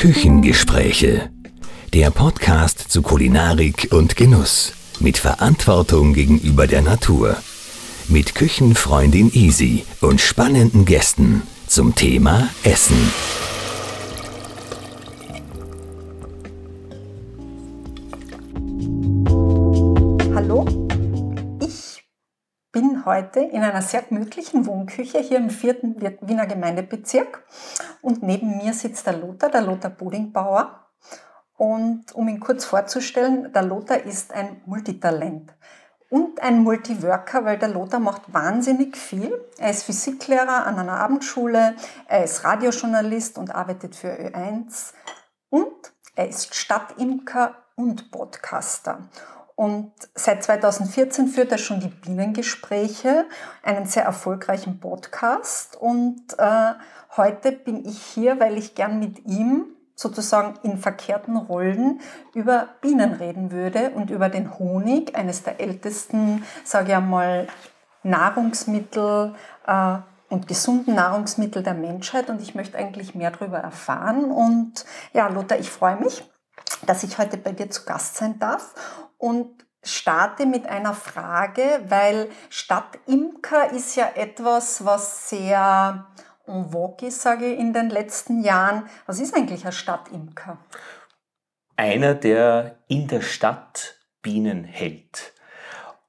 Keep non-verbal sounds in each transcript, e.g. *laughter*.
Küchengespräche. Der Podcast zu Kulinarik und Genuss. Mit Verantwortung gegenüber der Natur. Mit Küchenfreundin Easy und spannenden Gästen zum Thema Essen. Heute in einer sehr gemütlichen Wohnküche hier im vierten Wiener Gemeindebezirk und neben mir sitzt der Lothar, der Lothar Budingbauer. Und um ihn kurz vorzustellen, der Lothar ist ein Multitalent und ein Multiworker, weil der Lothar macht wahnsinnig viel. Er ist Physiklehrer an einer Abendschule, er ist Radiojournalist und arbeitet für Ö1 und er ist Stadtimker und Podcaster. Und seit 2014 führt er schon die Bienengespräche, einen sehr erfolgreichen Podcast. Und äh, heute bin ich hier, weil ich gern mit ihm sozusagen in verkehrten Rollen über Bienen reden würde und über den Honig, eines der ältesten, sage ich einmal, Nahrungsmittel äh, und gesunden Nahrungsmittel der Menschheit. Und ich möchte eigentlich mehr darüber erfahren. Und ja, Lothar, ich freue mich, dass ich heute bei dir zu Gast sein darf und starte mit einer Frage, weil Stadtimker ist ja etwas, was sehr en vogue ist, sage ich, in den letzten Jahren. Was ist eigentlich ein Stadtimker? Einer, der in der Stadt Bienen hält.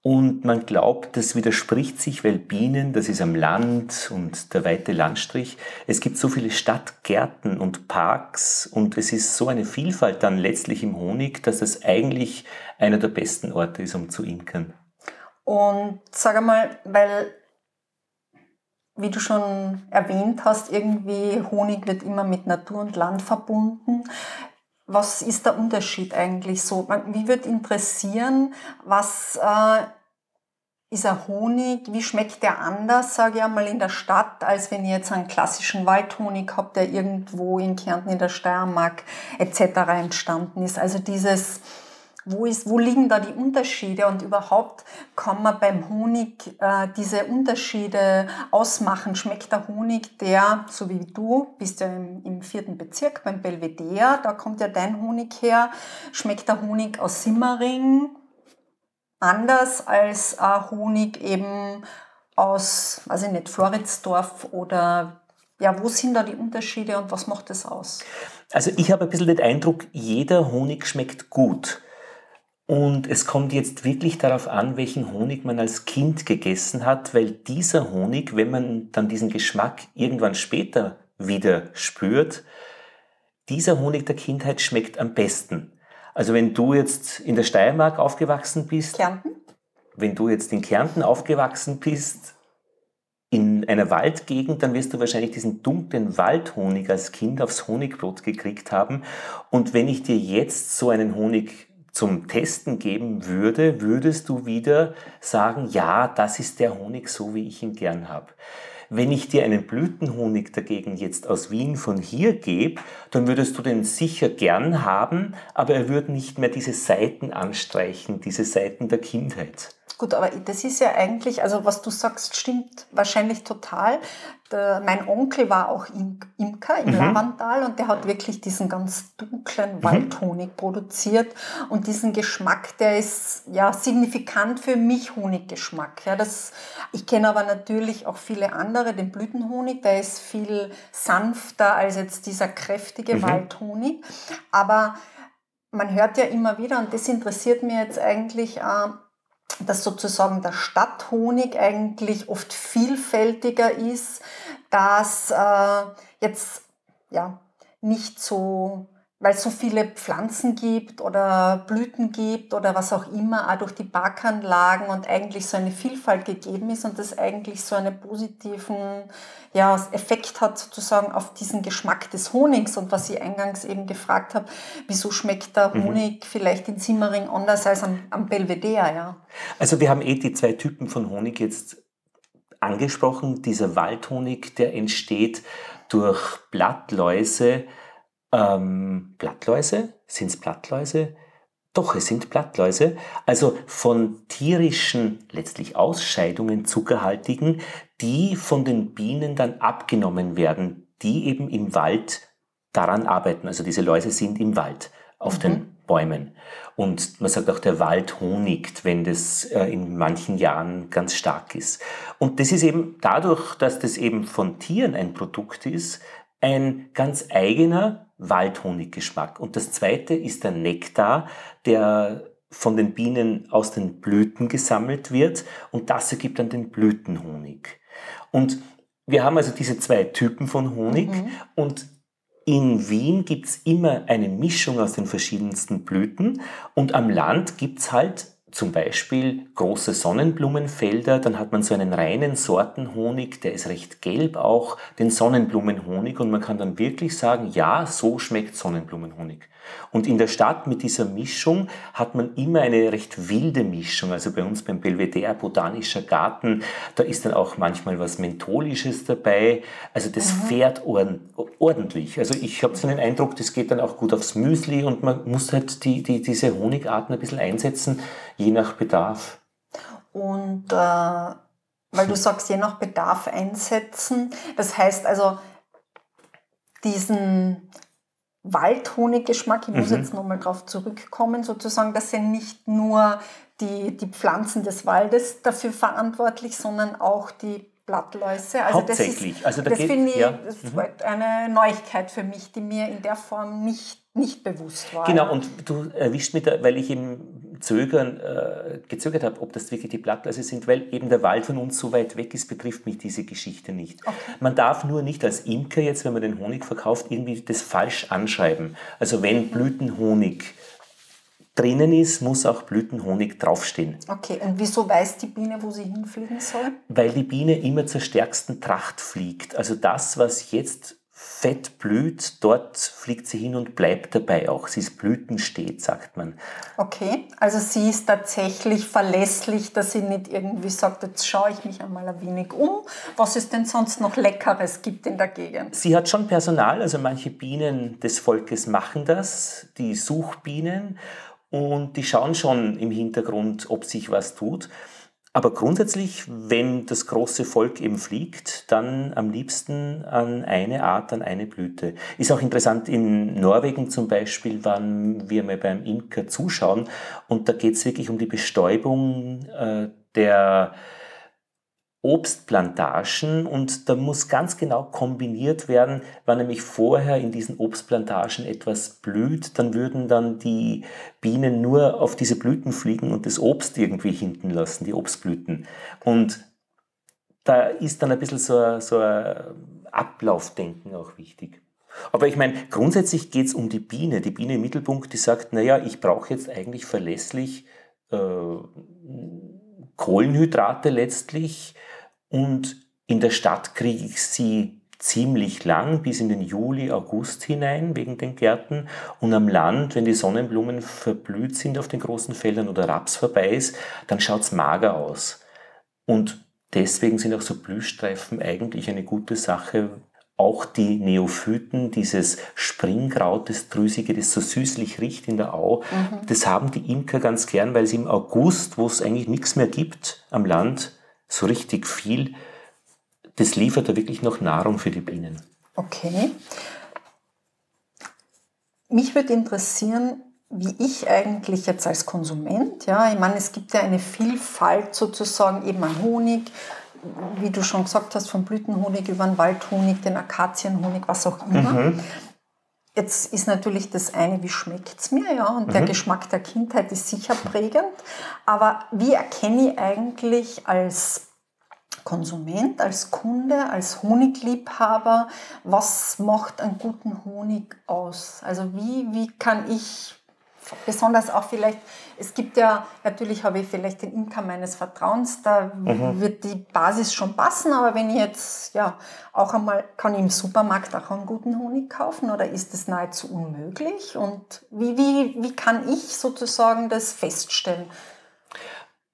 Und man glaubt, das widerspricht sich, weil Bienen, das ist am Land und der weite Landstrich. Es gibt so viele Stadtgärten und Parks und es ist so eine Vielfalt dann letztlich im Honig, dass es eigentlich einer der besten Orte ist, um zu imkern. Und sag einmal, weil wie du schon erwähnt hast, irgendwie Honig wird immer mit Natur und Land verbunden. Was ist der Unterschied eigentlich so? Wie wird interessieren, was äh, ist ein Honig? Wie schmeckt der anders, sage ich einmal, in der Stadt, als wenn ihr jetzt einen klassischen Waldhonig habt, der irgendwo in Kärnten, in der Steiermark etc. entstanden ist? Also dieses wo, ist, wo liegen da die Unterschiede und überhaupt kann man beim Honig äh, diese Unterschiede ausmachen? Schmeckt der Honig, der, so wie du, bist ja im, im vierten Bezirk beim Belvedere, da kommt ja dein Honig her, schmeckt der Honig aus Simmering anders als äh, Honig eben aus, weiß ich nicht, Floridsdorf oder ja, wo sind da die Unterschiede und was macht das aus? Also ich habe ein bisschen den Eindruck, jeder Honig schmeckt gut. Und es kommt jetzt wirklich darauf an, welchen Honig man als Kind gegessen hat, weil dieser Honig, wenn man dann diesen Geschmack irgendwann später wieder spürt, dieser Honig der Kindheit schmeckt am besten. Also wenn du jetzt in der Steiermark aufgewachsen bist, Kärnten? wenn du jetzt in Kärnten aufgewachsen bist, in einer Waldgegend, dann wirst du wahrscheinlich diesen dunklen Waldhonig als Kind aufs Honigbrot gekriegt haben. Und wenn ich dir jetzt so einen Honig zum Testen geben würde, würdest du wieder sagen, ja, das ist der Honig so, wie ich ihn gern habe. Wenn ich dir einen Blütenhonig dagegen jetzt aus Wien von hier gebe, dann würdest du den sicher gern haben, aber er würde nicht mehr diese Seiten anstreichen, diese Seiten der Kindheit. Gut, aber das ist ja eigentlich, also was du sagst, stimmt wahrscheinlich total. Der, mein Onkel war auch Imker im mhm. Lavantal und der hat wirklich diesen ganz dunklen mhm. Waldhonig produziert und diesen Geschmack, der ist ja signifikant für mich Honiggeschmack. Ja, das, ich kenne aber natürlich auch viele andere, den Blütenhonig, der ist viel sanfter als jetzt dieser kräftige mhm. Waldhonig. Aber man hört ja immer wieder, und das interessiert mir jetzt eigentlich, äh, dass sozusagen der Stadthonig eigentlich oft vielfältiger ist, dass äh, jetzt ja nicht so weil es so viele Pflanzen gibt oder Blüten gibt oder was auch immer, auch durch die Parkanlagen und eigentlich so eine Vielfalt gegeben ist und das eigentlich so einen positiven ja, Effekt hat sozusagen auf diesen Geschmack des Honigs und was ich eingangs eben gefragt habe, wieso schmeckt der mhm. Honig mhm. vielleicht in Simmering anders als am, am Belvedere, ja? Also wir haben eh die zwei Typen von Honig jetzt angesprochen. Dieser Waldhonig, der entsteht durch Blattläuse, ähm, Blattläuse? Sind es Blattläuse? Doch, es sind Blattläuse, also von tierischen, letztlich Ausscheidungen, zuckerhaltigen, die von den Bienen dann abgenommen werden, die eben im Wald daran arbeiten. Also diese Läuse sind im Wald, auf mhm. den Bäumen. Und man sagt auch, der Wald honigt, wenn das äh, in manchen Jahren ganz stark ist. Und das ist eben dadurch, dass das eben von Tieren ein Produkt ist, ein ganz eigener Waldhoniggeschmack. Und das zweite ist der Nektar, der von den Bienen aus den Blüten gesammelt wird und das ergibt dann den Blütenhonig. Und wir haben also diese zwei Typen von Honig mhm. und in Wien gibt es immer eine Mischung aus den verschiedensten Blüten und am Land gibt es halt zum Beispiel große Sonnenblumenfelder, dann hat man so einen reinen Sortenhonig, der ist recht gelb auch, den Sonnenblumenhonig und man kann dann wirklich sagen, ja, so schmeckt Sonnenblumenhonig. Und in der Stadt mit dieser Mischung hat man immer eine recht wilde Mischung. Also bei uns beim Belvedere Botanischer Garten, da ist dann auch manchmal was Mentholisches dabei. Also das mhm. fährt ordentlich. Also ich habe so den Eindruck, das geht dann auch gut aufs Müsli und man muss halt die, die, diese Honigarten ein bisschen einsetzen, je nach Bedarf. Und äh, weil du *laughs* sagst, je nach Bedarf einsetzen, das heißt also, diesen Waldhoniggeschmack, ich muss mhm. jetzt nochmal drauf zurückkommen, sozusagen, das sind nicht nur die, die Pflanzen des Waldes dafür verantwortlich, sondern auch die Blattläuse. Also Hauptsächlich. Das, ist, also da das finde ich ja. das mhm. eine Neuigkeit für mich, die mir in der Form nicht nicht bewusst war. Genau, und du erwischt mich da, weil ich im Zögern äh, gezögert habe, ob das wirklich die Blattläuse sind, weil eben der Wald von uns so weit weg ist, betrifft mich diese Geschichte nicht. Okay. Man darf nur nicht als Imker jetzt, wenn man den Honig verkauft, irgendwie das falsch anschreiben. Also wenn Blütenhonig drinnen ist, muss auch Blütenhonig draufstehen. Okay, und wieso weiß die Biene, wo sie hinfliegen soll? Weil die Biene immer zur stärksten Tracht fliegt. Also das, was jetzt fett blüht, dort fliegt sie hin und bleibt dabei auch. Sie ist blütenstet, sagt man. Okay, also sie ist tatsächlich verlässlich, dass sie nicht irgendwie sagt, jetzt schaue ich mich einmal ein wenig um, was es denn sonst noch Leckeres gibt in der Gegend. Sie hat schon Personal, also manche Bienen des Volkes machen das, die Suchbienen, und die schauen schon im Hintergrund, ob sich was tut. Aber grundsätzlich, wenn das große Volk eben fliegt, dann am liebsten an eine Art, an eine Blüte. Ist auch interessant, in Norwegen zum Beispiel waren wir mal beim Imker zuschauen und da geht es wirklich um die Bestäubung äh, der Obstplantagen und da muss ganz genau kombiniert werden, wenn nämlich vorher in diesen Obstplantagen etwas blüht, dann würden dann die Bienen nur auf diese Blüten fliegen und das Obst irgendwie hinten lassen, die Obstblüten. Und da ist dann ein bisschen so ein, so ein Ablaufdenken auch wichtig. Aber ich meine, grundsätzlich geht es um die Biene. Die Biene im Mittelpunkt, die sagt, naja, ich brauche jetzt eigentlich verlässlich äh, Kohlenhydrate letztlich, und in der Stadt kriege ich sie ziemlich lang, bis in den Juli, August hinein, wegen den Gärten. Und am Land, wenn die Sonnenblumen verblüht sind auf den großen Feldern oder Raps vorbei ist, dann schaut es mager aus. Und deswegen sind auch so Blühstreifen eigentlich eine gute Sache. Auch die Neophyten, dieses Springkraut, das Drüsige, das so süßlich riecht in der Au, mhm. das haben die Imker ganz gern, weil sie im August, wo es eigentlich nichts mehr gibt am Land, so richtig viel. Das liefert da wirklich noch Nahrung für die Bienen. Okay. Mich würde interessieren, wie ich eigentlich jetzt als Konsument, ja, ich meine, es gibt ja eine Vielfalt sozusagen eben an Honig, wie du schon gesagt hast, vom Blütenhonig über den Waldhonig, den Akazienhonig, was auch immer. Mhm. Jetzt ist natürlich das eine, wie schmeckt es mir, ja, und mhm. der Geschmack der Kindheit ist sicher prägend. Aber wie erkenne ich eigentlich als Konsument, als Kunde, als Honigliebhaber, was macht einen guten Honig aus? Also wie, wie kann ich besonders auch vielleicht, es gibt ja, natürlich habe ich vielleicht den Imker meines Vertrauens, da mhm. wird die Basis schon passen, aber wenn ich jetzt, ja, auch einmal, kann ich im Supermarkt auch einen guten Honig kaufen oder ist das nahezu unmöglich? Und wie, wie, wie kann ich sozusagen das feststellen?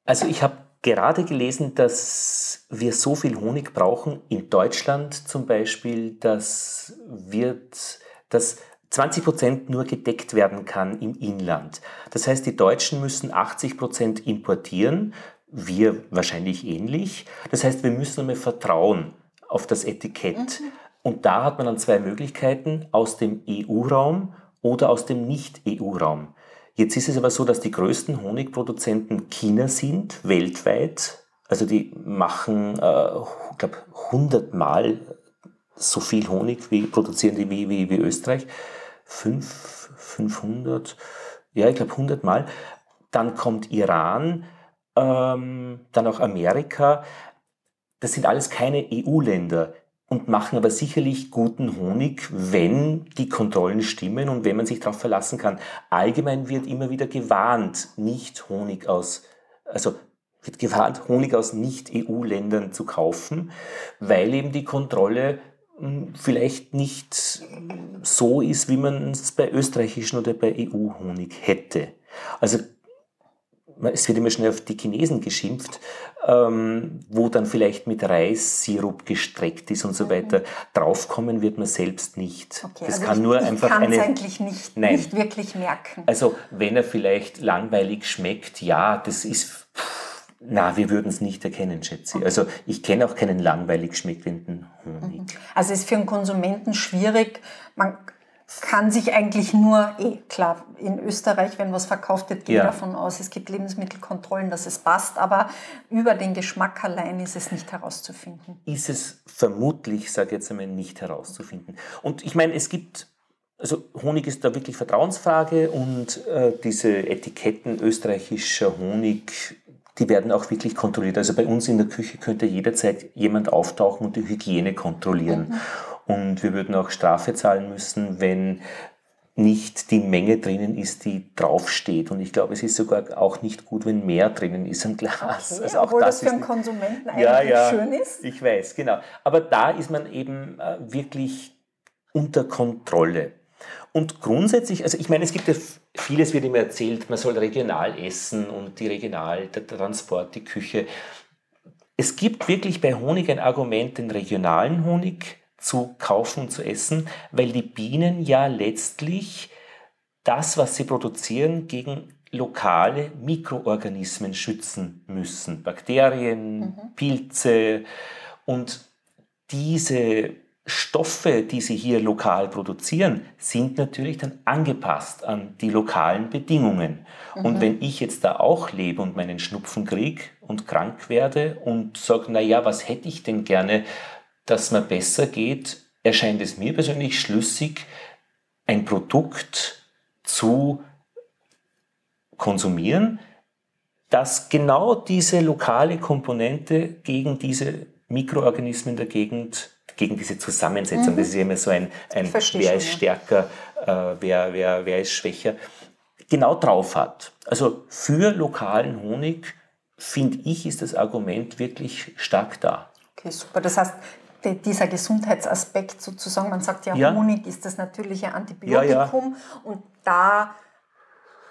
Also ich habe gerade gelesen, dass wir so viel Honig brauchen in Deutschland zum Beispiel, dass wird, dass 20 Prozent nur gedeckt werden kann im Inland. Das heißt, die Deutschen müssen 80 Prozent importieren, wir wahrscheinlich ähnlich. Das heißt, wir müssen einmal vertrauen auf das Etikett. Mhm. Und da hat man dann zwei Möglichkeiten, aus dem EU-Raum oder aus dem Nicht-EU-Raum. Jetzt ist es aber so, dass die größten Honigproduzenten China sind, weltweit. Also die machen, äh, ich glaube, hundertmal so viel Honig wie produzieren die wie, wie, wie Österreich. Fünf, 500, ja, ich glaube 100 Mal. Dann kommt Iran, ähm, dann auch Amerika. Das sind alles keine EU-Länder und machen aber sicherlich guten Honig, wenn die Kontrollen stimmen und wenn man sich darauf verlassen kann. Allgemein wird immer wieder gewarnt, nicht Honig aus, also wird gewarnt, Honig aus Nicht-EU-Ländern zu kaufen, weil eben die Kontrolle vielleicht nicht so ist, wie man es bei österreichischen oder bei EU-Honig hätte. Also es wird immer schnell auf die Chinesen geschimpft, ähm, wo dann vielleicht mit Reissirup gestreckt ist und so mhm. weiter. Draufkommen wird man selbst nicht. Okay, das also kann ich, nur ich einfach eine. eigentlich nicht, nein. nicht wirklich merken. Also wenn er vielleicht langweilig schmeckt, ja, das ist. Na, wir würden es nicht erkennen, schätze ich. Also ich kenne auch keinen langweilig schmeckenden Honig. Mhm. Also es ist für einen Konsumenten schwierig. Man kann sich eigentlich nur, eh klar, in Österreich, wenn was verkauft wird, geht ja. davon aus, es gibt Lebensmittelkontrollen, dass es passt, aber über den Geschmack allein ist es nicht herauszufinden. Ist es vermutlich, sage ich jetzt einmal, nicht herauszufinden. Und ich meine, es gibt also Honig ist da wirklich Vertrauensfrage und äh, diese Etiketten österreichischer Honig, die werden auch wirklich kontrolliert. Also bei uns in der Küche könnte jederzeit jemand auftauchen und die Hygiene kontrollieren. Mhm. Und wir würden auch Strafe zahlen müssen, wenn nicht die Menge drinnen ist, die draufsteht. Und ich glaube, es ist sogar auch nicht gut, wenn mehr drinnen ist im Glas. Okay, also auch obwohl das, das für einen Konsumenten eigentlich ja, ja, schön ist. Ich weiß, genau. Aber da ist man eben äh, wirklich unter Kontrolle. Und grundsätzlich, also ich meine, es gibt ja vieles, wird immer erzählt, man soll regional essen und die regional, der Transport, die Küche. Es gibt wirklich bei Honig ein Argument, den regionalen Honig zu kaufen und zu essen, weil die Bienen ja letztlich das, was sie produzieren, gegen lokale Mikroorganismen schützen müssen. Bakterien, mhm. Pilze und diese Stoffe, die sie hier lokal produzieren, sind natürlich dann angepasst an die lokalen Bedingungen. Mhm. Und wenn ich jetzt da auch lebe und meinen Schnupfen kriege und krank werde und sage, na ja, was hätte ich denn gerne, dass mir besser geht, erscheint es mir persönlich schlüssig, ein Produkt zu konsumieren, das genau diese lokale Komponente gegen diese Mikroorganismen der Gegend, gegen diese Zusammensetzung, mhm. das ist ja immer so ein, ein wer ist stärker, äh, wer, wer, wer ist schwächer, genau drauf hat. Also für lokalen Honig, finde ich, ist das Argument wirklich stark da. Okay, super. Das heißt, dieser Gesundheitsaspekt sozusagen, man sagt ja, ja. Honig ist das natürliche Antibiotikum ja, ja. und da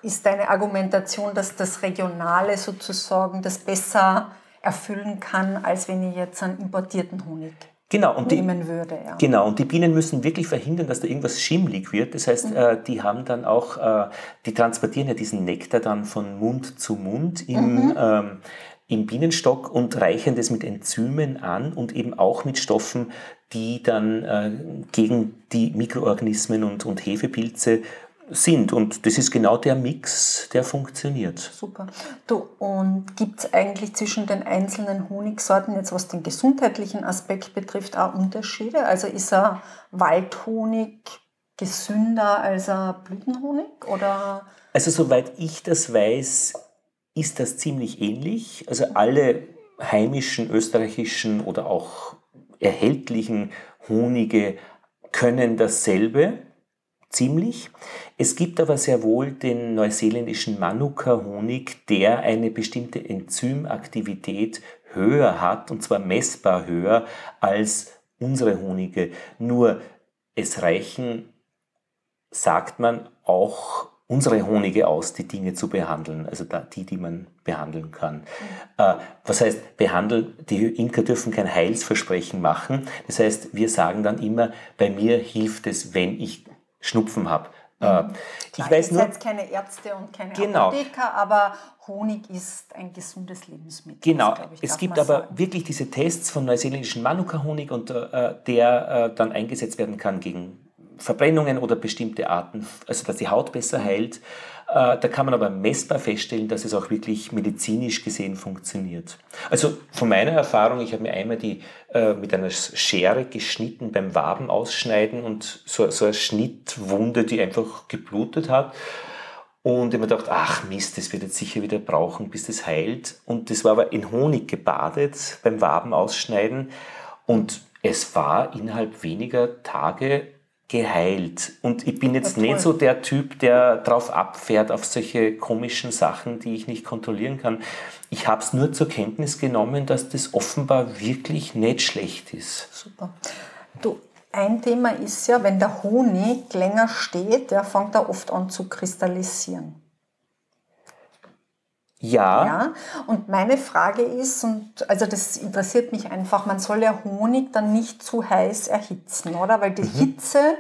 ist deine Argumentation, dass das Regionale sozusagen das besser erfüllen kann, als wenn ich jetzt einen importierten Honig genau, und nehmen die, würde. Ja. Genau, und die Bienen müssen wirklich verhindern, dass da irgendwas schimmlig wird. Das heißt, mhm. äh, die haben dann auch, äh, die transportieren ja diesen Nektar dann von Mund zu Mund im, mhm. ähm, im Bienenstock und reichern das mit Enzymen an und eben auch mit Stoffen, die dann äh, gegen die Mikroorganismen und, und Hefepilze sind. Und das ist genau der Mix, der funktioniert. Super. Du, und gibt es eigentlich zwischen den einzelnen Honigsorten, jetzt was den gesundheitlichen Aspekt betrifft, auch Unterschiede? Also ist er Waldhonig gesünder als ein Blütenhonig? Oder? Also soweit ich das weiß, ist das ziemlich ähnlich. Also alle heimischen, österreichischen oder auch erhältlichen Honige können dasselbe ziemlich. Es gibt aber sehr wohl den neuseeländischen Manuka-Honig, der eine bestimmte Enzymaktivität höher hat, und zwar messbar höher als unsere Honige. Nur es reichen, sagt man, auch unsere Honige aus, die Dinge zu behandeln, also die, die man behandeln kann. Mhm. Äh, was heißt behandeln? Die Imker dürfen kein Heilsversprechen machen. Das heißt, wir sagen dann immer, bei mir hilft es, wenn ich Schnupfen habe. Äh, mhm. ich weiß nur, jetzt keine Ärzte und keine genau. Apotheker, aber Honig ist ein gesundes Lebensmittel. Genau. Ich, es gibt aber sagen. wirklich diese Tests von neuseeländischen Manuka-Honig und äh, der äh, dann eingesetzt werden kann gegen Verbrennungen oder bestimmte Arten, also dass die Haut besser heilt. Äh, da kann man aber messbar feststellen, dass es auch wirklich medizinisch gesehen funktioniert. Also von meiner Erfahrung, ich habe mir einmal die äh, mit einer Schere geschnitten beim Waben ausschneiden und so, so eine Schnittwunde, die einfach geblutet hat. Und ich habe mir gedacht, ach Mist, das wird jetzt sicher wieder brauchen, bis das heilt. Und das war aber in Honig gebadet beim Waben ausschneiden. Und es war innerhalb weniger Tage geheilt. Und ich bin jetzt nicht so der Typ, der drauf abfährt auf solche komischen Sachen, die ich nicht kontrollieren kann. Ich habe es nur zur Kenntnis genommen, dass das offenbar wirklich nicht schlecht ist. Super. Du, ein Thema ist ja, wenn der Honig länger steht, der fängt er oft an zu kristallisieren. Ja. ja. Und meine Frage ist, und also das interessiert mich einfach, man soll ja Honig dann nicht zu heiß erhitzen, oder? Weil die mhm. Hitze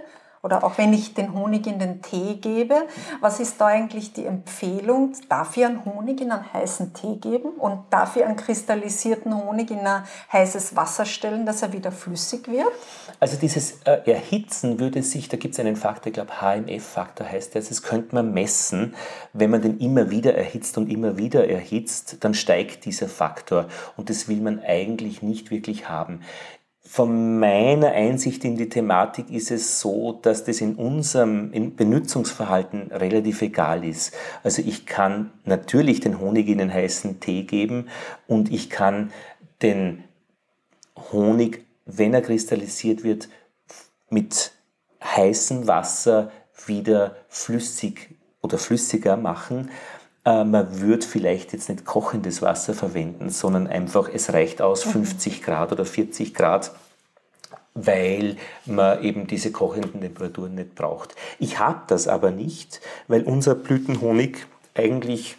oder auch wenn ich den Honig in den Tee gebe, was ist da eigentlich die Empfehlung? Darf ich einen Honig in einen heißen Tee geben und darf ich einen kristallisierten Honig in ein heißes Wasser stellen, dass er wieder flüssig wird? Also dieses äh, Erhitzen würde sich, da gibt es einen Faktor, ich glaube HMF-Faktor heißt das, das könnte man messen. Wenn man den immer wieder erhitzt und immer wieder erhitzt, dann steigt dieser Faktor und das will man eigentlich nicht wirklich haben. Von meiner Einsicht in die Thematik ist es so, dass das in unserem Benutzungsverhalten relativ egal ist. Also ich kann natürlich den Honig in den heißen Tee geben und ich kann den Honig, wenn er kristallisiert wird, mit heißem Wasser wieder flüssig oder flüssiger machen. Äh, man würde vielleicht jetzt nicht kochendes Wasser verwenden, sondern einfach, es reicht aus 50 mhm. Grad oder 40 Grad weil man eben diese kochenden Temperaturen nicht braucht. Ich habe das aber nicht, weil unser Blütenhonig eigentlich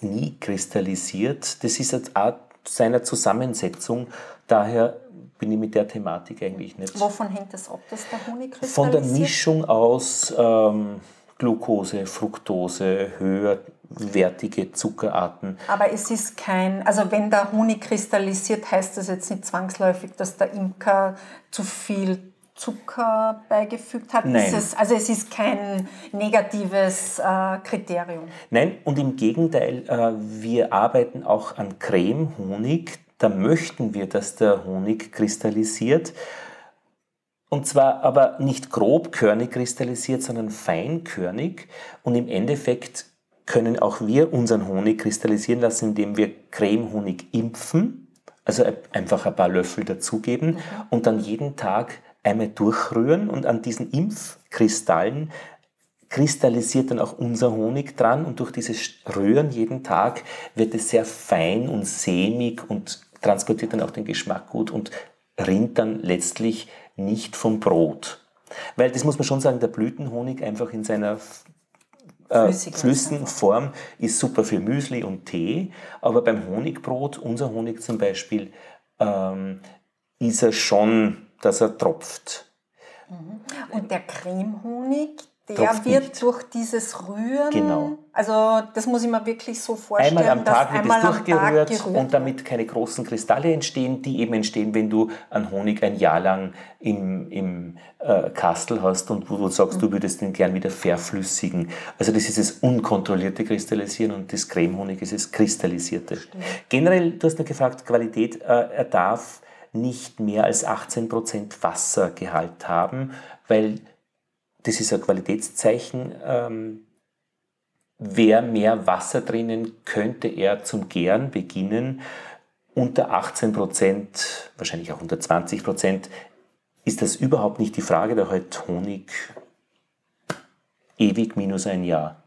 nie kristallisiert. Das ist eine Art seiner Zusammensetzung. Daher bin ich mit der Thematik eigentlich nicht. Wovon hängt das ab, dass der Honig kristallisiert? Von der Mischung aus ähm, Glucose, Fructose, höherwertige Zuckerarten. Aber es ist kein, also wenn der Honig kristallisiert, heißt das jetzt nicht zwangsläufig, dass der Imker zu viel Zucker beigefügt hat? Nein. Es, also es ist kein negatives äh, Kriterium. Nein, und im Gegenteil, äh, wir arbeiten auch an Creme-Honig. Da möchten wir, dass der Honig kristallisiert. Und zwar aber nicht grobkörnig kristallisiert, sondern feinkörnig. Und im Endeffekt können auch wir unseren Honig kristallisieren lassen, indem wir Cremehonig impfen, also einfach ein paar Löffel dazugeben mhm. und dann jeden Tag einmal durchrühren und an diesen Impfkristallen kristallisiert dann auch unser Honig dran und durch dieses Rühren jeden Tag wird es sehr fein und sämig und transportiert dann auch den Geschmack gut und rinnt dann letztlich nicht vom Brot. Weil das muss man schon sagen, der Blütenhonig einfach in seiner äh, flüssigen Form ist super für Müsli und Tee, aber beim Honigbrot, unser Honig zum Beispiel, ähm, ist er schon, dass er tropft. Mhm. Und der Cremehonig, der wird nicht. durch dieses Rühren, genau. also das muss ich mir wirklich so vorstellen, einmal am Tag wird es durchgerührt und damit keine großen Kristalle entstehen, die eben entstehen, wenn du einen Honig ein Jahr lang im, im äh, Kastel hast und wo du sagst, mhm. du würdest den gern wieder verflüssigen. Also das ist das unkontrollierte Kristallisieren und das Cremehonig ist das kristallisierte. Stimmt. Generell, du hast noch gefragt, Qualität, äh, er darf nicht mehr als 18% Wassergehalt haben, weil das ist ein Qualitätszeichen. Ähm, wer mehr Wasser drinnen, könnte er zum Gären beginnen. Unter 18 Prozent, wahrscheinlich auch unter 20 Prozent, ist das überhaupt nicht die Frage, da halt Honig ewig minus ein Jahr.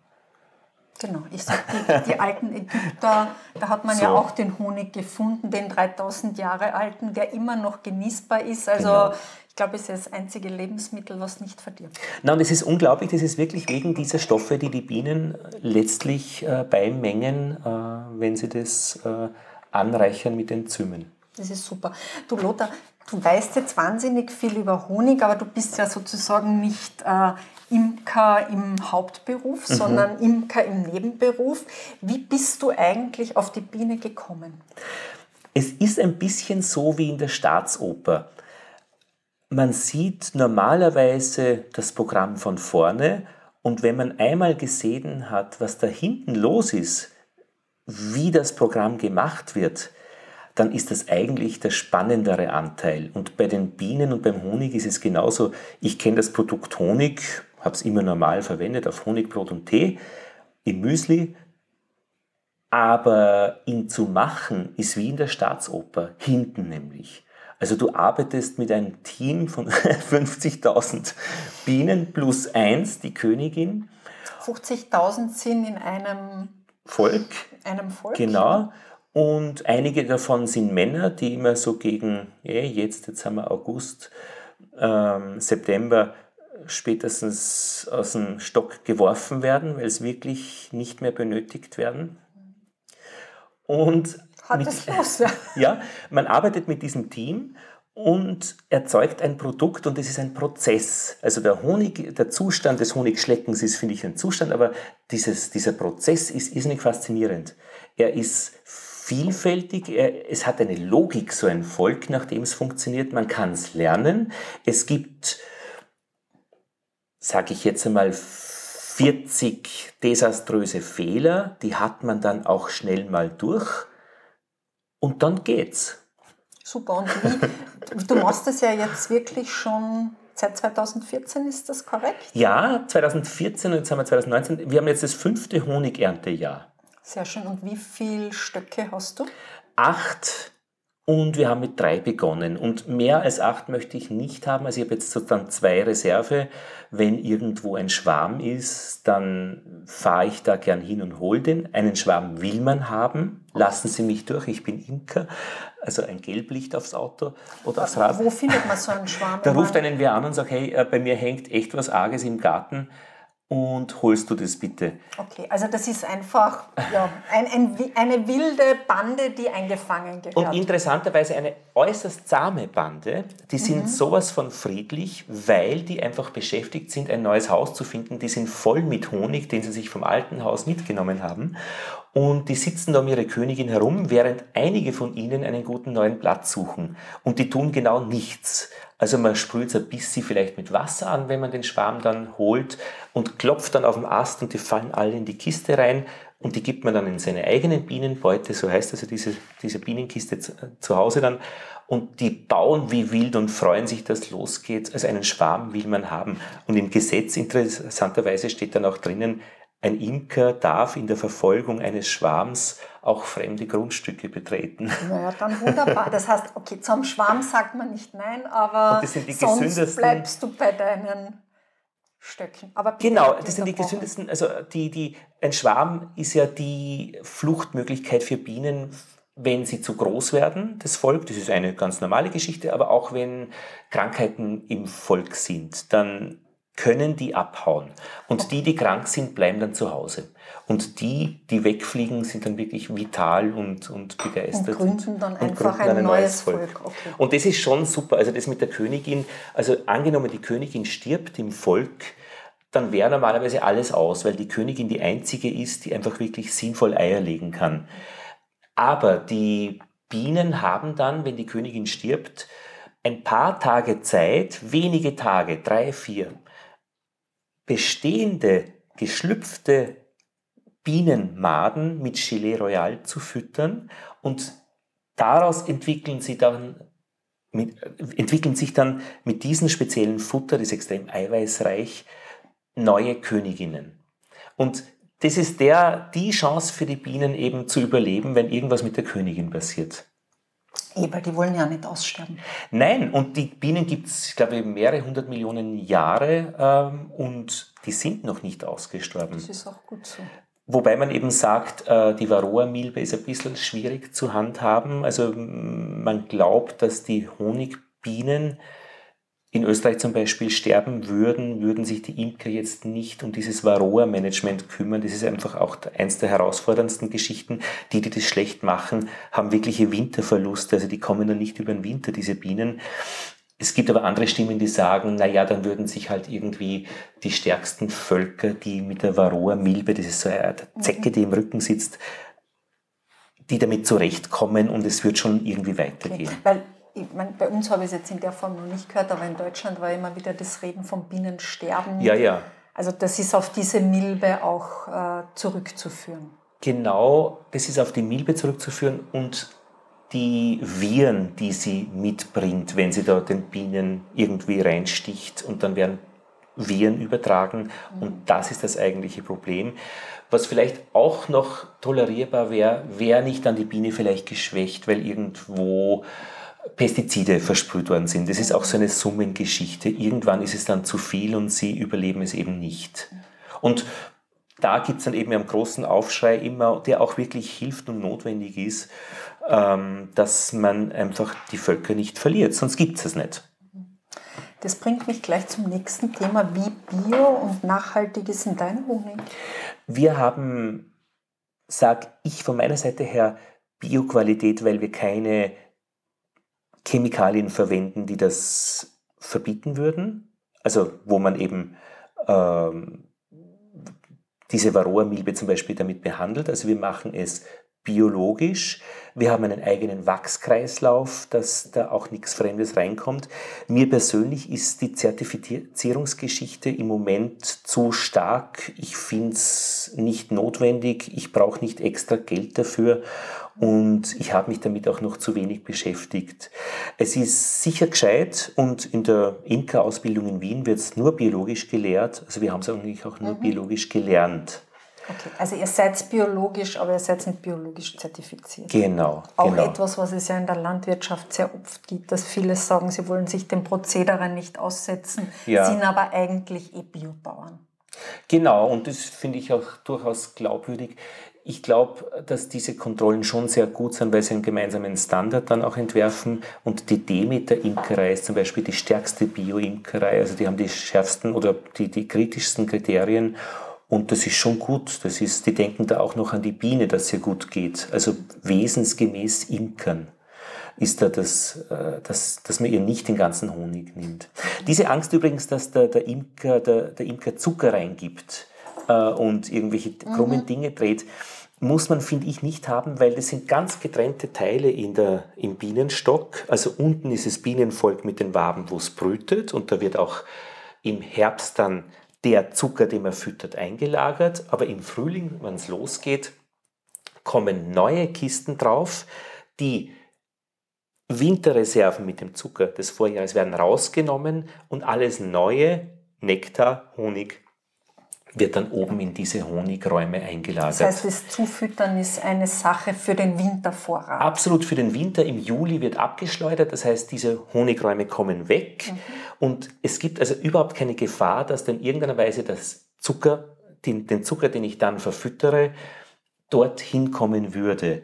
Genau, ich sage, die, die, alten Ägypter, da hat man so. ja auch den Honig gefunden, den 3000 Jahre alten, der immer noch genießbar ist. Also genau. ich glaube, es ist das einzige Lebensmittel, was nicht verdirbt. Na, und es ist unglaublich, das ist wirklich wegen dieser Stoffe, die die Bienen letztlich äh, beimengen, äh, wenn sie das äh, anreichern mit Enzymen. Das ist super. Du Lothar, du weißt jetzt wahnsinnig viel über Honig, aber du bist ja sozusagen nicht äh, Imker im Hauptberuf, mhm. sondern Imker im Nebenberuf. Wie bist du eigentlich auf die Biene gekommen? Es ist ein bisschen so wie in der Staatsoper. Man sieht normalerweise das Programm von vorne und wenn man einmal gesehen hat, was da hinten los ist, wie das Programm gemacht wird, dann ist das eigentlich der spannendere Anteil. Und bei den Bienen und beim Honig ist es genauso. Ich kenne das Produkt Honig, habe es immer normal verwendet auf Honigbrot und Tee, im Müsli. Aber ihn zu machen ist wie in der Staatsoper, hinten nämlich. Also du arbeitest mit einem Team von *laughs* 50.000 Bienen plus eins, die Königin. 50.000 sind in einem Volk. Einem Volk. Genau. Und einige davon sind Männer, die immer so gegen, eh, jetzt, jetzt haben wir August, ähm, September, spätestens aus dem Stock geworfen werden, weil es wirklich nicht mehr benötigt werden. Und mit, los, ja. *laughs* ja, man arbeitet mit diesem Team und erzeugt ein Produkt und es ist ein Prozess. Also der Honig, der Zustand des Honigschleckens ist, finde ich, ein Zustand, aber dieses, dieser Prozess ist irrsinnig faszinierend. Er ist vielfältig, er, es hat eine Logik, so ein Volk, nach dem es funktioniert. Man kann es lernen. Es gibt sage ich jetzt einmal, 40 desaströse Fehler, die hat man dann auch schnell mal durch und dann geht's. Super, und wie, *laughs* du machst das ja jetzt wirklich schon seit 2014, ist das korrekt? Ja, 2014 und jetzt haben wir 2019. Wir haben jetzt das fünfte Honigerntejahr. Sehr schön. Und wie viele Stöcke hast du? Acht und wir haben mit drei begonnen. Und mehr als acht möchte ich nicht haben. Also ich habe jetzt sozusagen zwei Reserve. Wenn irgendwo ein Schwarm ist, dann fahre ich da gern hin und hole den. Einen Schwarm will man haben. Lassen Sie mich durch, ich bin Imker. Also ein Gelblicht aufs Auto oder aufs Rad. Wo findet man so einen Schwarm? Da ruft einen wer an und sagt, hey, äh, bei mir hängt echt was Arges im Garten und holst du das bitte. Okay, also das ist einfach ja, ein, ein, eine wilde Bande, die eingefangen gehört. Und interessanterweise eine äußerst zahme Bande. Die sind mhm. sowas von friedlich, weil die einfach beschäftigt sind, ein neues Haus zu finden. Die sind voll mit Honig, den sie sich vom alten Haus mitgenommen haben. Und die sitzen da um ihre Königin herum, während einige von ihnen einen guten neuen Platz suchen. Und die tun genau nichts. Also man sprüht ein bisschen vielleicht mit Wasser an, wenn man den Schwarm dann holt und klopft dann auf den Ast und die fallen alle in die Kiste rein und die gibt man dann in seine eigenen Bienenbeute, so heißt also diese, diese Bienenkiste zu, zu Hause dann. Und die bauen wie wild und freuen sich, dass losgeht. Also einen Schwarm will man haben. Und im Gesetz interessanterweise steht dann auch drinnen, ein Imker darf in der Verfolgung eines Schwarms auch fremde Grundstücke betreten. *laughs* Naja, dann wunderbar. Das heißt, okay, zum Schwarm sagt man nicht nein, aber sonst bleibst du bei deinen Stöcken. Aber genau, das sind die gesündesten. Also die, die, ein Schwarm ist ja die Fluchtmöglichkeit für Bienen, wenn sie zu groß werden, das Volk. Das ist eine ganz normale Geschichte, aber auch wenn Krankheiten im Volk sind, dann können die abhauen. Und die, die krank sind, bleiben dann zu Hause. Und die, die wegfliegen, sind dann wirklich vital und, und begeistert. Und gründen dann und einfach gründen ein, ein, neues Volk. Volk. Okay. Und das ist schon super. Also das mit der Königin, also angenommen, die Königin stirbt im Volk, dann wäre normalerweise alles aus, weil die Königin die einzige ist, die einfach wirklich sinnvoll Eier legen kann. Aber die Bienen haben dann, wenn die Königin stirbt, ein paar Tage Zeit, wenige Tage, drei, vier, bestehende, geschlüpfte Bienenmaden mit Gilet Royal zu füttern und daraus entwickeln sie dann mit, entwickeln sich dann mit diesem speziellen Futter, das ist extrem eiweißreich, neue Königinnen. Und das ist der, die Chance für die Bienen eben zu überleben, wenn irgendwas mit der Königin passiert. Eber, die wollen ja nicht aussterben. Nein, und die Bienen gibt es, ich glaube, mehrere hundert Millionen Jahre ähm, und die sind noch nicht ausgestorben. Das ist auch gut so. Wobei man eben sagt, äh, die Varroa-Milbe ist ein bisschen schwierig zu handhaben. Also man glaubt, dass die Honigbienen in Österreich zum Beispiel sterben würden, würden sich die Imker jetzt nicht um dieses Varroa-Management kümmern. Das ist einfach auch eins der herausforderndsten Geschichten. Die, die das schlecht machen, haben wirkliche Winterverluste. Also die kommen dann nicht über den Winter, diese Bienen. Es gibt aber andere Stimmen, die sagen, na ja, dann würden sich halt irgendwie die stärksten Völker, die mit der Varroa-Milbe, das ist so eine Zecke, die im Rücken sitzt, die damit zurechtkommen und es wird schon irgendwie weitergehen. Okay. Ich mein, bei uns habe ich es jetzt in der Form noch nicht gehört, aber in Deutschland war immer wieder das Reden vom Bienensterben. Ja, ja. Also das ist auf diese Milbe auch äh, zurückzuführen. Genau, das ist auf die Milbe zurückzuführen und die Viren, die sie mitbringt, wenn sie da den Bienen irgendwie reinsticht und dann werden Viren übertragen mhm. und das ist das eigentliche Problem. Was vielleicht auch noch tolerierbar wäre, wäre nicht dann die Biene vielleicht geschwächt, weil irgendwo Pestizide versprüht worden sind. Das ist auch so eine Summengeschichte. Irgendwann ist es dann zu viel und sie überleben es eben nicht. Und da gibt es dann eben einen großen Aufschrei immer, der auch wirklich hilft und notwendig ist, ähm, dass man einfach die Völker nicht verliert, sonst gibt es es nicht. Das bringt mich gleich zum nächsten Thema. Wie bio und nachhaltig ist in dein Honig? Wir haben, sag ich von meiner Seite her, Bioqualität, weil wir keine Chemikalien verwenden, die das verbieten würden. Also wo man eben ähm, diese Varroa-Milbe zum Beispiel damit behandelt. Also wir machen es biologisch. Wir haben einen eigenen Wachskreislauf, dass da auch nichts Fremdes reinkommt. Mir persönlich ist die Zertifizierungsgeschichte im Moment zu stark. Ich finde es nicht notwendig. Ich brauche nicht extra Geld dafür und ich habe mich damit auch noch zu wenig beschäftigt. Es ist sicher gescheit und in der Imker-Ausbildung in Wien wird es nur biologisch gelehrt. Also wir haben es eigentlich auch nur mhm. biologisch gelernt. Okay, also ihr seid biologisch, aber ihr seid nicht biologisch zertifiziert. Genau. Auch genau. etwas, was es ja in der Landwirtschaft sehr oft gibt, dass viele sagen, sie wollen sich dem Prozedere nicht aussetzen, ja. sind aber eigentlich eh Biobauern. Genau, und das finde ich auch durchaus glaubwürdig. Ich glaube, dass diese Kontrollen schon sehr gut sind, weil sie einen gemeinsamen Standard dann auch entwerfen. Und die Demeter-Imkerei ist zum Beispiel die stärkste Bio-Imkerei. Also die haben die schärfsten oder die, die kritischsten Kriterien. Und das ist schon gut. Das ist, die denken da auch noch an die Biene, dass es ihr gut geht. Also wesensgemäß Imkern ist da das, äh, dass, dass man ihr nicht den ganzen Honig nimmt. Diese Angst übrigens, dass der, der, Imker, der, der Imker Zucker reingibt, äh, und irgendwelche krummen mhm. Dinge dreht, muss man, finde ich, nicht haben, weil das sind ganz getrennte Teile in der, im Bienenstock. Also unten ist das Bienenvolk mit den Waben, wo es brütet und da wird auch im Herbst dann der Zucker, den man füttert, eingelagert. Aber im Frühling, wenn es losgeht, kommen neue Kisten drauf, die Winterreserven mit dem Zucker des Vorjahres werden rausgenommen und alles neue, Nektar, Honig, wird dann oben in diese Honigräume eingelagert. Das heißt, das Zufüttern ist eine Sache für den Wintervorrat. Absolut für den Winter. Im Juli wird abgeschleudert, das heißt, diese Honigräume kommen weg mhm. und es gibt also überhaupt keine Gefahr, dass dann irgendeiner Weise das Zucker, den, den Zucker, den ich dann verfüttere, dorthin kommen würde.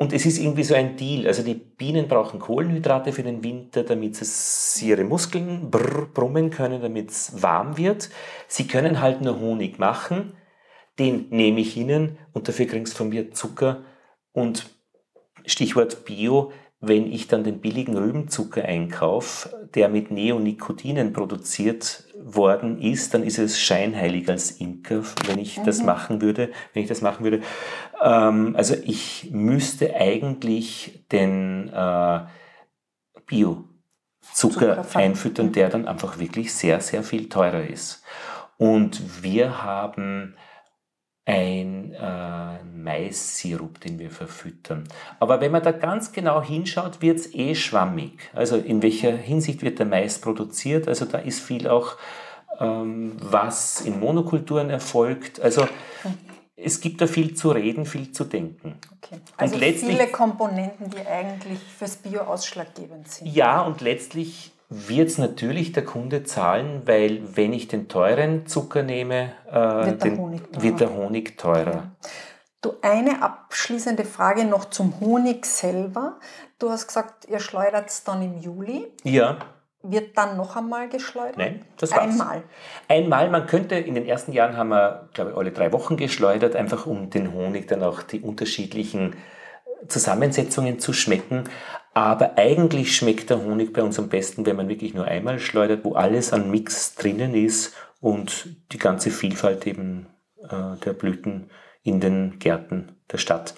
Und es ist irgendwie so ein Deal. Also die Bienen brauchen Kohlenhydrate für den Winter, damit sie ihre Muskeln brr, brummen können, damit es warm wird. Sie können halt nur Honig machen. Den nehme ich ihnen und dafür kriegen sie von mir Zucker. Und Stichwort Bio, wenn ich dann den billigen Rübenzucker einkaufe, der mit Neonicotinen produziert worden ist, dann ist es scheinheilig als Imker, wenn ich mhm. das machen würde, wenn ich das machen würde. Ähm, also ich müsste eigentlich den äh, Bio-Zucker einfüttern, der dann einfach wirklich sehr, sehr viel teurer ist. Und wir haben ein äh, Mais-Sirup, den wir verfüttern. Aber wenn man da ganz genau hinschaut, wird es eh schwammig. Also in welcher Hinsicht wird der Mais produziert? Also da ist viel auch, ähm, was in Monokulturen erfolgt. Also es gibt da viel zu reden, viel zu denken. Okay. Also viele Komponenten, die eigentlich fürs Bio ausschlaggebend sind. Ja, und letztlich wird es natürlich der Kunde zahlen, weil wenn ich den teuren Zucker nehme, äh, wird, der den, wird, der Honig teurer. Ja. Du, eine abschließende Frage noch zum Honig selber. Du hast gesagt, ihr schleudert es dann im Juli. Ja. wird dann noch einmal geschleudert? Nein, das war's. Einmal. Einmal, man könnte, in den ersten Jahren haben wir, glaube ich, alle drei Wochen geschleudert, einfach um den Honig dann auch die unterschiedlichen Zusammensetzungen zu schmecken. Aber eigentlich schmeckt der Honig bei uns am besten, wenn man wirklich nur einmal schleudert, wo alles an Mix drinnen ist und die ganze Vielfalt eben äh, der Blüten in den Gärten der Stadt.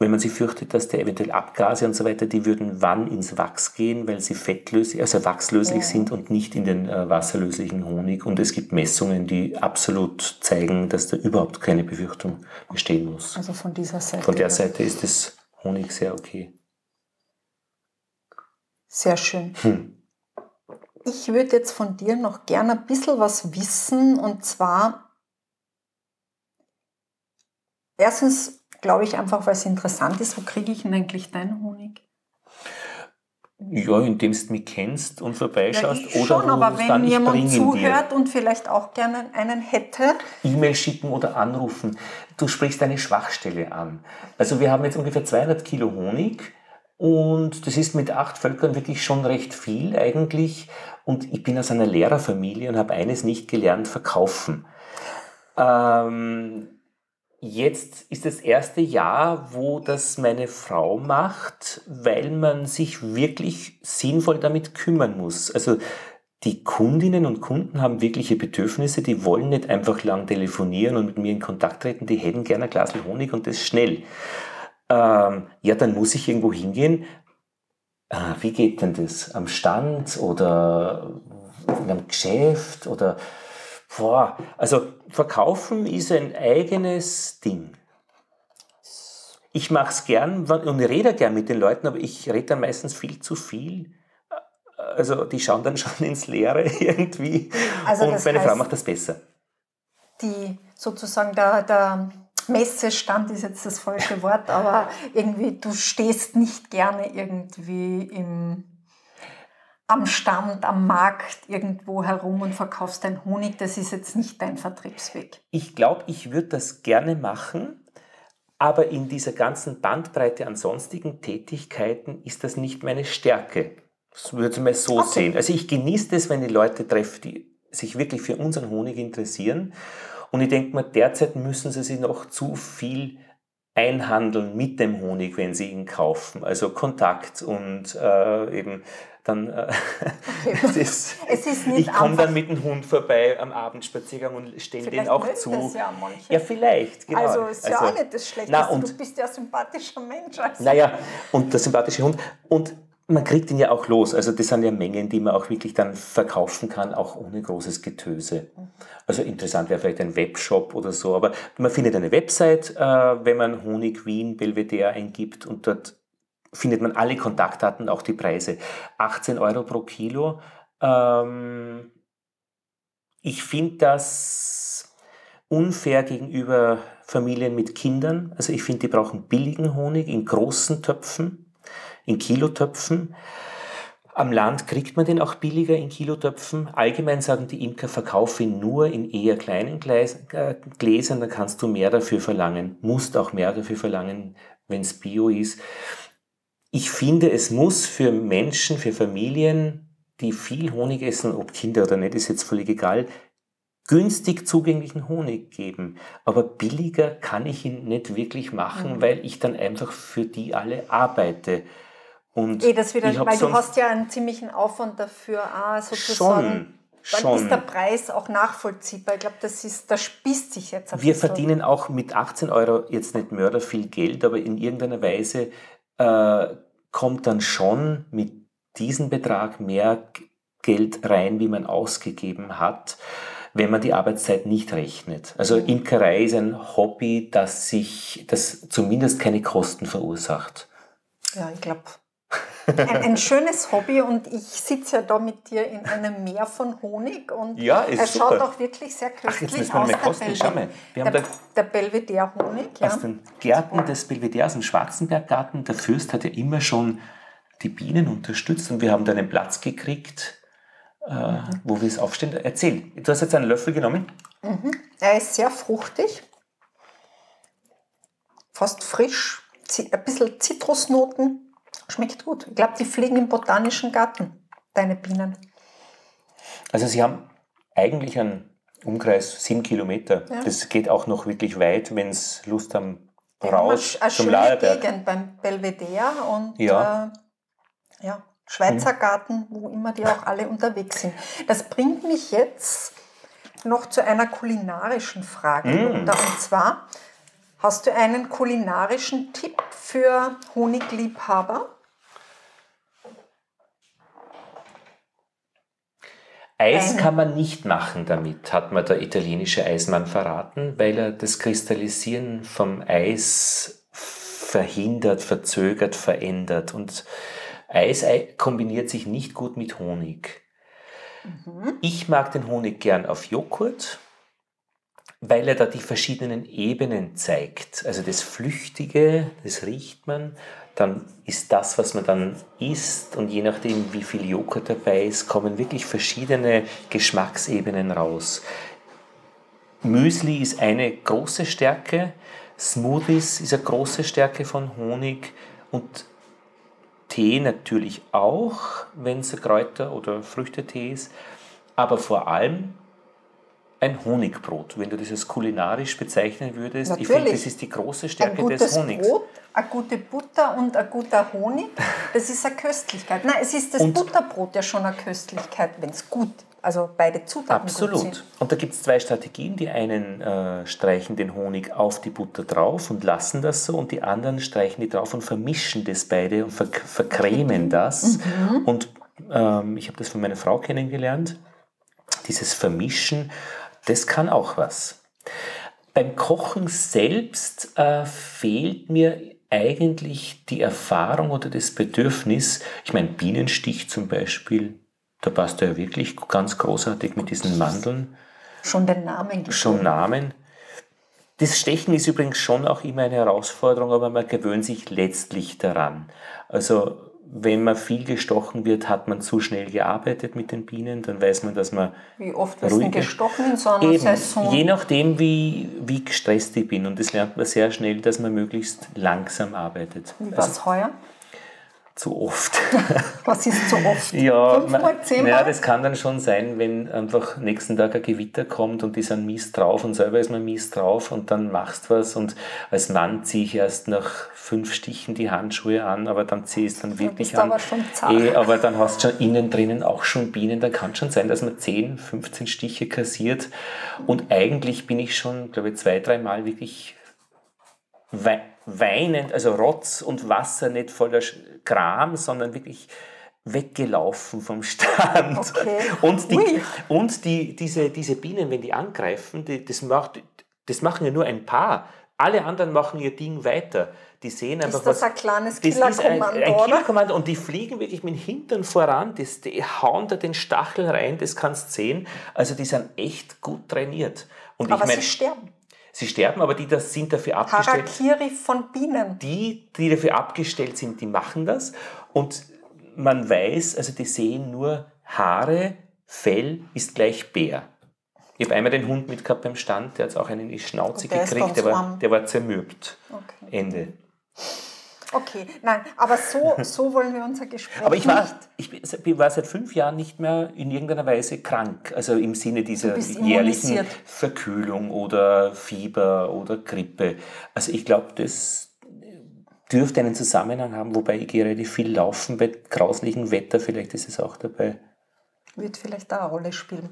Wenn man sich fürchtet, dass der eventuell Abgase und so weiter, die würden wann ins Wachs gehen, weil sie fettlöslich, also wachslöslich ja. sind und nicht in den äh, wasserlöslichen Honig. Und es gibt Messungen, die absolut zeigen, dass da überhaupt keine Befürchtung bestehen muss. Also von dieser Seite. Von der Seite ist das Honig sehr okay. Sehr schön. Hm. Ich würde jetzt von dir noch gerne ein bisschen was wissen und zwar erstens glaube ich, einfach weil es interessant ist, wo kriege ich denn eigentlich deinen Honig? Ja, indem du mich kennst und vorbeischaust. Ja, oder schon, aber wenn jemand zuhört und vielleicht auch gerne einen hätte. E-Mail schicken oder anrufen. Du sprichst eine Schwachstelle an. Also wir haben jetzt ungefähr 200 Kilo Honig und das ist mit acht Völkern wirklich schon recht viel eigentlich. Und ich bin aus einer Lehrerfamilie und habe eines nicht gelernt, verkaufen. Ähm, Jetzt ist das erste Jahr, wo das meine Frau macht, weil man sich wirklich sinnvoll damit kümmern muss. Also die Kundinnen und Kunden haben wirkliche Bedürfnisse, die wollen nicht einfach lang telefonieren und mit mir in Kontakt treten, die hätten gerne ein Glas Honig und das schnell. Ähm, ja, dann muss ich irgendwo hingehen. Ah, wie geht denn das? Am Stand oder in einem Geschäft oder Boah, also verkaufen ist ein eigenes Ding. Ich mache es gern und rede gern mit den Leuten, aber ich rede dann meistens viel zu viel. Also die schauen dann schon ins Leere *laughs* irgendwie. Also und meine Frau macht das besser. Die sozusagen der, der Messestand ist jetzt das falsche Wort, aber irgendwie du stehst nicht gerne irgendwie im am Stand, am Markt irgendwo herum und verkaufst dein Honig, das ist jetzt nicht dein Vertriebsweg. Ich glaube, ich würde das gerne machen, aber in dieser ganzen Bandbreite an sonstigen Tätigkeiten ist das nicht meine Stärke. Das würde mal so okay. sehen. Also ich genieße es, wenn ich Leute treffe, die sich wirklich für unseren Honig interessieren. Und ich denke mir, derzeit müssen sie sich noch zu viel einhandeln mit dem Honig, wenn sie ihn kaufen. Also Kontakt und äh, eben dann äh, okay. *laughs* es ist, es ist ich komme dann mit dem Hund vorbei am Abendspaziergang und stelle den auch zu. Das ja, manche. ja, vielleicht, genau. Also ist also, ja auch nicht das Schlechteste. Na, und, du bist ja ein sympathischer Mensch. Also. Naja, und der sympathische Hund. Und man kriegt ihn ja auch los. Also das sind ja Mengen, die man auch wirklich dann verkaufen kann, auch ohne großes Getöse. Also interessant wäre vielleicht ein Webshop oder so, aber man findet eine Website, äh, wenn man Honig Wien Belvedere eingibt und dort findet man alle Kontaktdaten, auch die Preise. 18 Euro pro Kilo. Ähm, ich finde das unfair gegenüber Familien mit Kindern. Also ich finde, die brauchen billigen Honig in großen Töpfen, in Kilotöpfen. Am Land kriegt man den auch billiger in Kilotöpfen. Allgemein sagen die Imker, verkaufe ihn nur in eher kleinen äh, Gläsern, dann kannst du mehr dafür verlangen, musst auch mehr dafür verlangen, wenn es Bio ist ich finde, es muss für Menschen, für Familien, die viel Honig essen, ob Kinder oder nicht, ist jetzt völlig egal, günstig zugänglichen Honig geben. Aber billiger kann ich ihn nicht wirklich machen, mhm. weil ich dann einfach für die alle arbeite. Und eh, das wieder, weil du hast ja einen ziemlichen Aufwand dafür, ah, sozusagen. Schon, dann ist der Preis auch nachvollziehbar. Ich glaube, das ist, das spießt sich jetzt. Wir verdienen auch mit 18 Euro jetzt nicht mörder viel Geld, aber in irgendeiner Weise äh, kommt dann schon mit diesem Betrag mehr Geld rein, wie man ausgegeben hat, wenn man die Arbeitszeit nicht rechnet. Also mhm. Imkerei ist ein Hobby, das sich, das zumindest keine Kosten verursacht. Ja, ich glaube, ein, ein, schönes Hobby und ich sitze ja da mit dir in einem Meer von Honig und ja, er schaut super. auch wirklich sehr köstlich Ach, jetzt müssen wir aus. Mal kosten. Schau mal. Wir haben der, der Belvedere Honig. Ja. Aus den Gärten des Belvedere, aus dem Schwarzenberggarten. Der Fürst hat ja immer schon die Bienen unterstützt und wir haben da einen Platz gekriegt, äh, wo wir es aufstellen. Erzähl, du hast jetzt einen Löffel genommen. Mhm. Er ist sehr fruchtig, fast frisch, ein bisschen Zitrusnoten Schmeckt gut. Ich glaube, die fliegen im botanischen Garten, deine Bienen. Also sie haben eigentlich einen Umkreis sieben Kilometer. Ja. Das geht auch noch wirklich weit, wenn es Lust haben, raus eine zum Lagerberg. Gegend beim Belvedere und ja. Äh, ja, Schweizer mhm. Garten, wo immer die auch alle unterwegs sind. Das bringt mich jetzt noch zu einer kulinarischen Frage. Mhm. Und zwar, hast du einen kulinarischen Tipp für Honigliebhaber? Eis kann man nicht machen damit, hat mir der italienische Eismann verraten, weil er das Kristallisieren vom Eis verhindert, verzögert, verändert. Und Eis kombiniert sich nicht gut mit Honig. Mhm. Ich mag den Honig gern auf Joghurt, weil er da die verschiedenen Ebenen zeigt. Also das Flüchtige, das riecht man, dann ist das, was man dann isst und je nachdem, wie viel Joghurt dabei ist, kommen wirklich verschiedene Geschmacksebenen raus. Müsli ist eine große Stärke, Smoothies ist eine große Stärke von Honig und Tee natürlich auch, wenn es Kräuter- oder Früchtetee ist, aber vor allem ein Honigbrot, wenn du das als kulinarisch bezeichnen würdest. Natürlich. Ich finde, das ist die große Stärke des Honigs. Brot, eine gute Butter und ein guter Honig, das ist eine Köstlichkeit. Nein, es ist das und Butterbrot ja schon eine Köstlichkeit, wenn es gut also beide Zutaten Absolut. Gut sind. Und da gibt es zwei Strategien. Die einen äh, streichen den Honig auf die Butter drauf und lassen das so und die anderen streichen die drauf und vermischen das beide und ver vercremen mhm. das. Mhm. Und ähm, ich habe das von meiner Frau kennengelernt. Dieses Vermischen das kann auch was. Beim Kochen selbst äh, fehlt mir eigentlich die Erfahrung oder das Bedürfnis. Ich meine, Bienenstich zum Beispiel, da passt er ja wirklich ganz großartig mit diesen Mandeln. Schon den Namen. Gegeben. Schon Namen. Das Stechen ist übrigens schon auch immer eine Herausforderung, aber man gewöhnt sich letztlich daran. Also wenn man viel gestochen wird, hat man zu schnell gearbeitet mit den Bienen, dann weiß man, dass man. Wie oft wirst du gestochen in so einer Eben, Saison? Je nachdem, wie, wie gestresst ich bin. Und das lernt man sehr schnell, dass man möglichst langsam arbeitet. Wie war es also, heuer? Zu oft. *laughs* Was ist zu oft? ja, Fünfmal, zehnmal? Ja, das kann dann schon sein, wenn einfach nächsten Tag ein Gewitter kommt und die sind mies drauf und selber ist man mies drauf und dann machst du was und als Mann ziehe ich erst nach fünf Stichen die Handschuhe an, aber dann ziehst du dann wirklich an. Aber, schon eh, aber dann hast du schon innen drinnen auch schon Bienen, dann kann schon sein, dass man 10, 15 Stiche kassiert und eigentlich bin ich schon, glaube ich, zwei, dreimal wirklich weinend, also Rotz und Wasser, nicht voller Kram, sondern wirklich weggelaufen vom *laughs* Stand. Okay. Und, die, und die, diese, diese Bienen, wenn die angreifen, die, das, macht, das machen ja nur ein paar. Alle anderen machen ihr Ding weiter. Die sehen einfach, ist das was, ein kleines Killerkommando, ein, ein Killerkommando und die fliegen wirklich mit dem Hintern voran, das, die hauen da den Stachel rein, das kannst du sehen. Also die sind echt gut trainiert. Und Aber ich mein, sie sterben. Sie sterben, aber die das sind dafür abgestellt. Harakiri von Bienen. Die, die dafür abgestellt sind, die machen das. Und man weiß, also die sehen nur Haare, Fell ist gleich Bär. Ich habe einmal den Hund mitgehabt beim Stand, der hat auch einen in die Schnauze gekriegt, der war, der war zermürbt. Okay. Ende. Okay, nein, aber so, *laughs* so wollen wir unser Gespräch Aber ich war, ich war seit fünf Jahren nicht mehr in irgendeiner Weise krank, also im Sinne dieser jährlichen Verkühlung oder Fieber oder Grippe. Also ich glaube, das dürfte einen Zusammenhang haben, wobei ich gehe relativ viel laufen bei grauslichem Wetter, vielleicht ist es auch dabei. Wird vielleicht da eine Rolle spielen.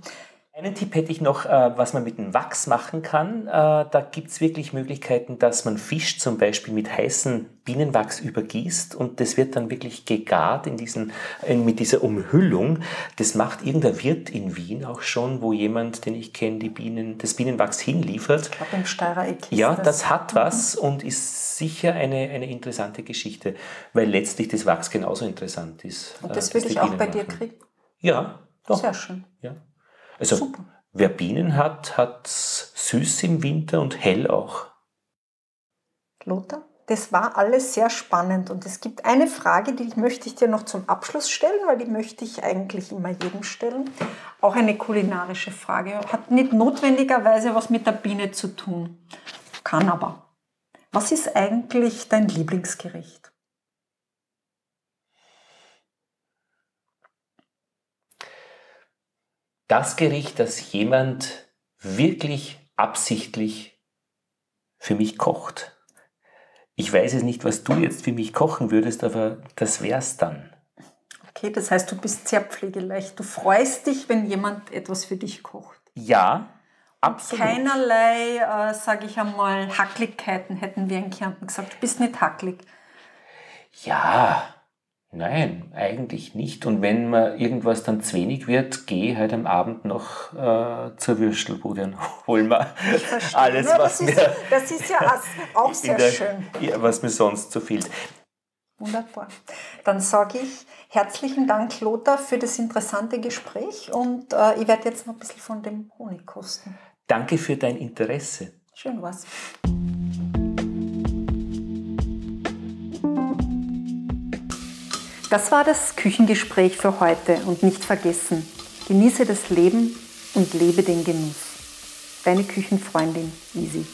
Einen Tipp hätte ich noch, äh, was man mit dem Wachs machen kann. Äh, da gibt es wirklich Möglichkeiten, dass man Fisch zum Beispiel mit heißem Bienenwachs übergießt und das wird dann wirklich gegart in diesen, mit dieser Umhüllung. Das macht irgendein Wirt in Wien auch schon, wo jemand, den ich kenne, die Bienen, das Bienenwachs hinliefert. Ich glaube im Steirer Eck Ja, das, das hat mhm. was und ist sicher eine, eine interessante Geschichte, weil letztlich das Wachs genauso interessant ist. Und das äh, würde ich auch bei dir kriegen? Ja, doch. Sehr schön. Ja. Also Super. wer Bienen hat, hat süß im Winter und hell auch. Lothar, das war alles sehr spannend und es gibt eine Frage, die möchte ich dir noch zum Abschluss stellen, weil die möchte ich eigentlich immer jedem stellen. Auch eine kulinarische Frage. Hat nicht notwendigerweise was mit der Biene zu tun, kann aber. Was ist eigentlich dein Lieblingsgericht? Das Gericht, das jemand wirklich absichtlich für mich kocht. Ich weiß es nicht, was du jetzt für mich kochen würdest, aber das wär's dann. Okay, das heißt, du bist sehr pflegeleicht. Du freust dich, wenn jemand etwas für dich kocht. Ja, absolut. Keinerlei, äh, sage ich einmal, Hacklichkeiten hätten wir in Kärnten gesagt. Du bist nicht hacklig. Ja, nein, eigentlich nicht. Und wenn mir irgendwas dann zu wenig wird, gehe halt am Abend noch äh, zur Würstelbude und *laughs* hol mir alles, Ja, was das, ist, mir, das ist ja auch *laughs* sehr der, schön. ja, was mir sonst zu fehlt. Wunderbar. Dann sage ich herzlichen Dank, Lothar, für das interessante Gespräch und äh, ich werde jetzt noch ein bisschen von dem Honig kosten. Danke für dein Interesse. Schön was. Das war das Küchengespräch für heute und nicht vergessen, genieße das Leben und lebe den Genuss. Deine Küchenfreundin Easy.